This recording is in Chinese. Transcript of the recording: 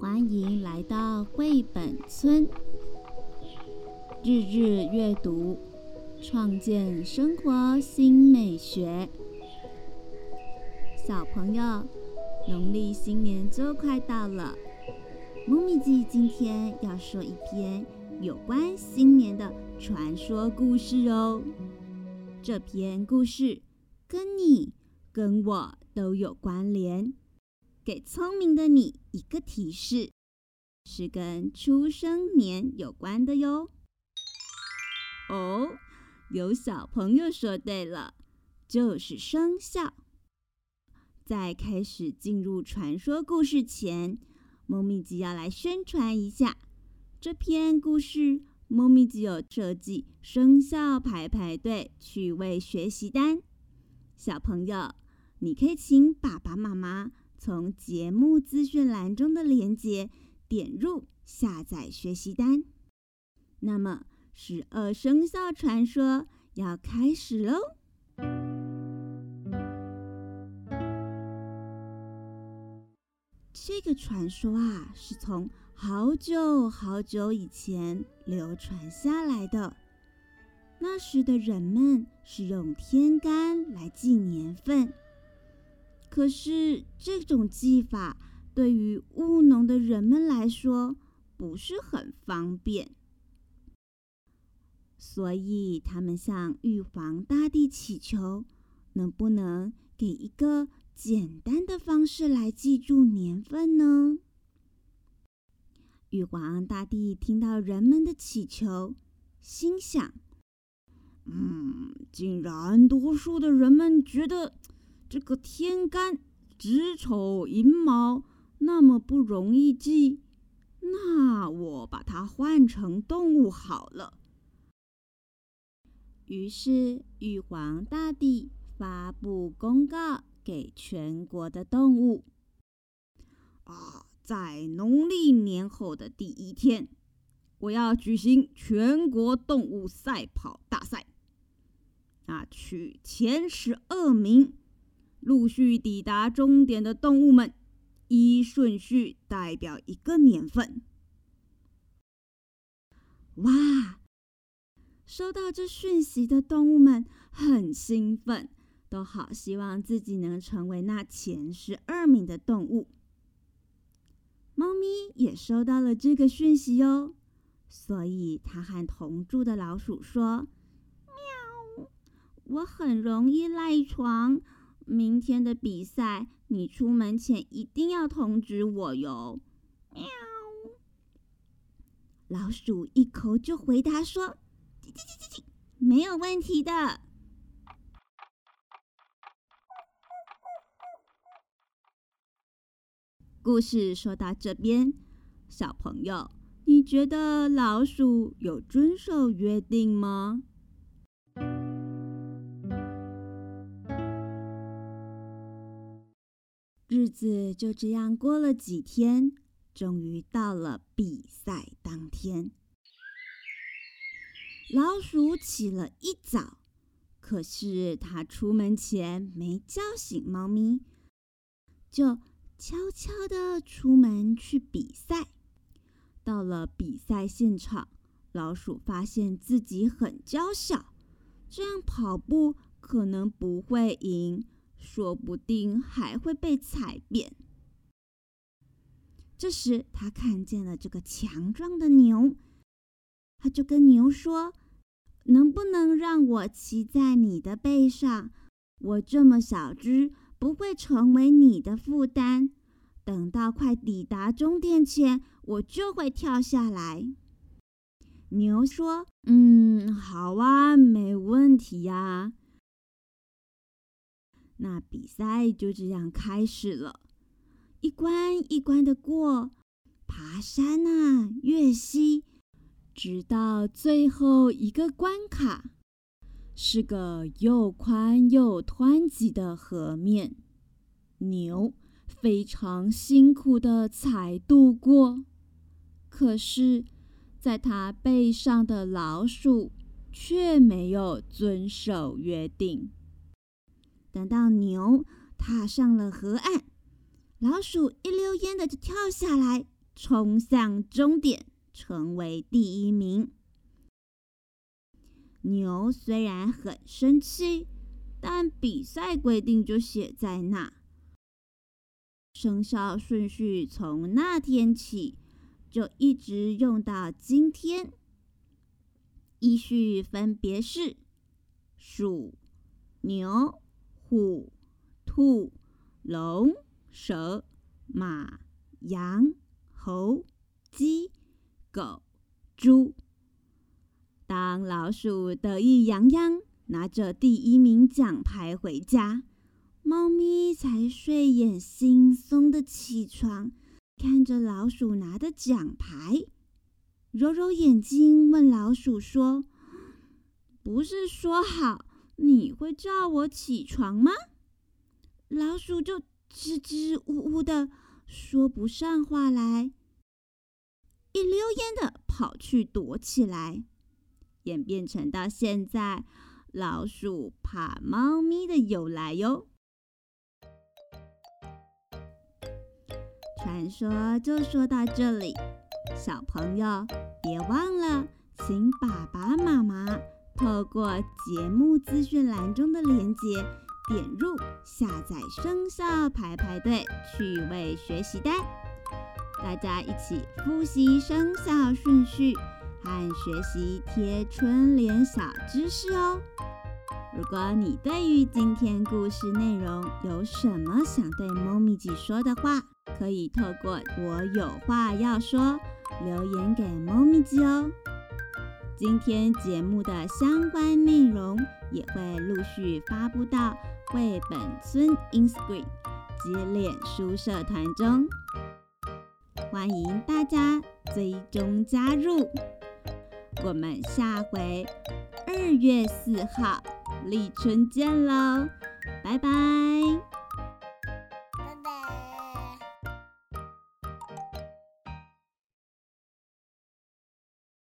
欢迎来到绘本村，日日阅读，创建生活新美学。小朋友，农历新年就快到了，木咪记今天要说一篇有关新年的传说故事哦。这篇故事跟你、跟我都有关联。给聪明的你一个提示，是跟出生年有关的哟。哦，有小朋友说对了，就是生肖。在开始进入传说故事前，猫咪吉要来宣传一下这篇故事。猫咪吉有设计生肖排排队趣味学习单，小朋友，你可以请爸爸妈妈。从节目资讯栏中的链接点入下载学习单。那么，十二生肖传说要开始喽！这个传说啊，是从好久好久以前流传下来的。那时的人们是用天干来记年份。可是这种技法对于务农的人们来说不是很方便，所以他们向玉皇大帝祈求，能不能给一个简单的方式来记住年份呢？玉皇大帝听到人们的祈求，心想：“嗯，竟然多数的人们觉得。”这个天干子丑寅卯那么不容易记，那我把它换成动物好了。于是玉皇大帝发布公告给全国的动物：啊，在农历年后的第一天，我要举行全国动物赛跑大赛。啊，取前十二名。陆续抵达终点的动物们，依顺序代表一个年份。哇！收到这讯息的动物们很兴奋，都好希望自己能成为那前十二名的动物。猫咪也收到了这个讯息哟，所以它和同住的老鼠说：“喵，我很容易赖床。”明天的比赛，你出门前一定要通知我哟。喵！老鼠一口就回答说：“，没有问题的。”故事说到这边，小朋友，你觉得老鼠有遵守约定吗？日子就这样过了几天，终于到了比赛当天。老鼠起了一早，可是它出门前没叫醒猫咪，就悄悄的出门去比赛。到了比赛现场，老鼠发现自己很娇小，这样跑步可能不会赢。说不定还会被踩扁。这时，他看见了这个强壮的牛，他就跟牛说：“能不能让我骑在你的背上？我这么小只，不会成为你的负担。等到快抵达终点前，我就会跳下来。”牛说：“嗯，好啊，没问题呀。”那比赛就这样开始了，一关一关的过，爬山啊，越溪，直到最后一个关卡，是个又宽又湍急的河面。牛非常辛苦的才渡过，可是，在它背上的老鼠却没有遵守约定。等到牛踏上了河岸，老鼠一溜烟的就跳下来，冲向终点，成为第一名。牛虽然很生气，但比赛规定就写在那。生肖顺序从那天起就一直用到今天，依序分别是鼠、牛、虎、兔、龙、蛇、马、羊、猴、鸡、狗、猪。当老鼠得意洋洋，拿着第一名奖牌回家。猫咪才睡眼惺忪的起床，看着老鼠拿的奖牌，揉揉眼睛问老鼠说：“不是说好你会叫我起床吗？”老鼠就支支吾吾的说不上话来，一溜烟的跑去躲起来，演变成到现在老鼠怕猫咪的由来哟。传说就说到这里，小朋友别忘了，请爸爸妈妈透过节目资讯栏中的链接点入下载生肖排排队趣味学习单，大家一起复习生肖顺序和学习贴春联小知识哦。如果你对于今天故事内容有什么想对猫咪姐说的话，可以透过我有话要说留言给猫咪鸡哦。今天节目的相关内容也会陆续发布到绘本村 Instagram 及脸书社团中，欢迎大家追踪加入。我们下回二月四号立春见喽，拜拜。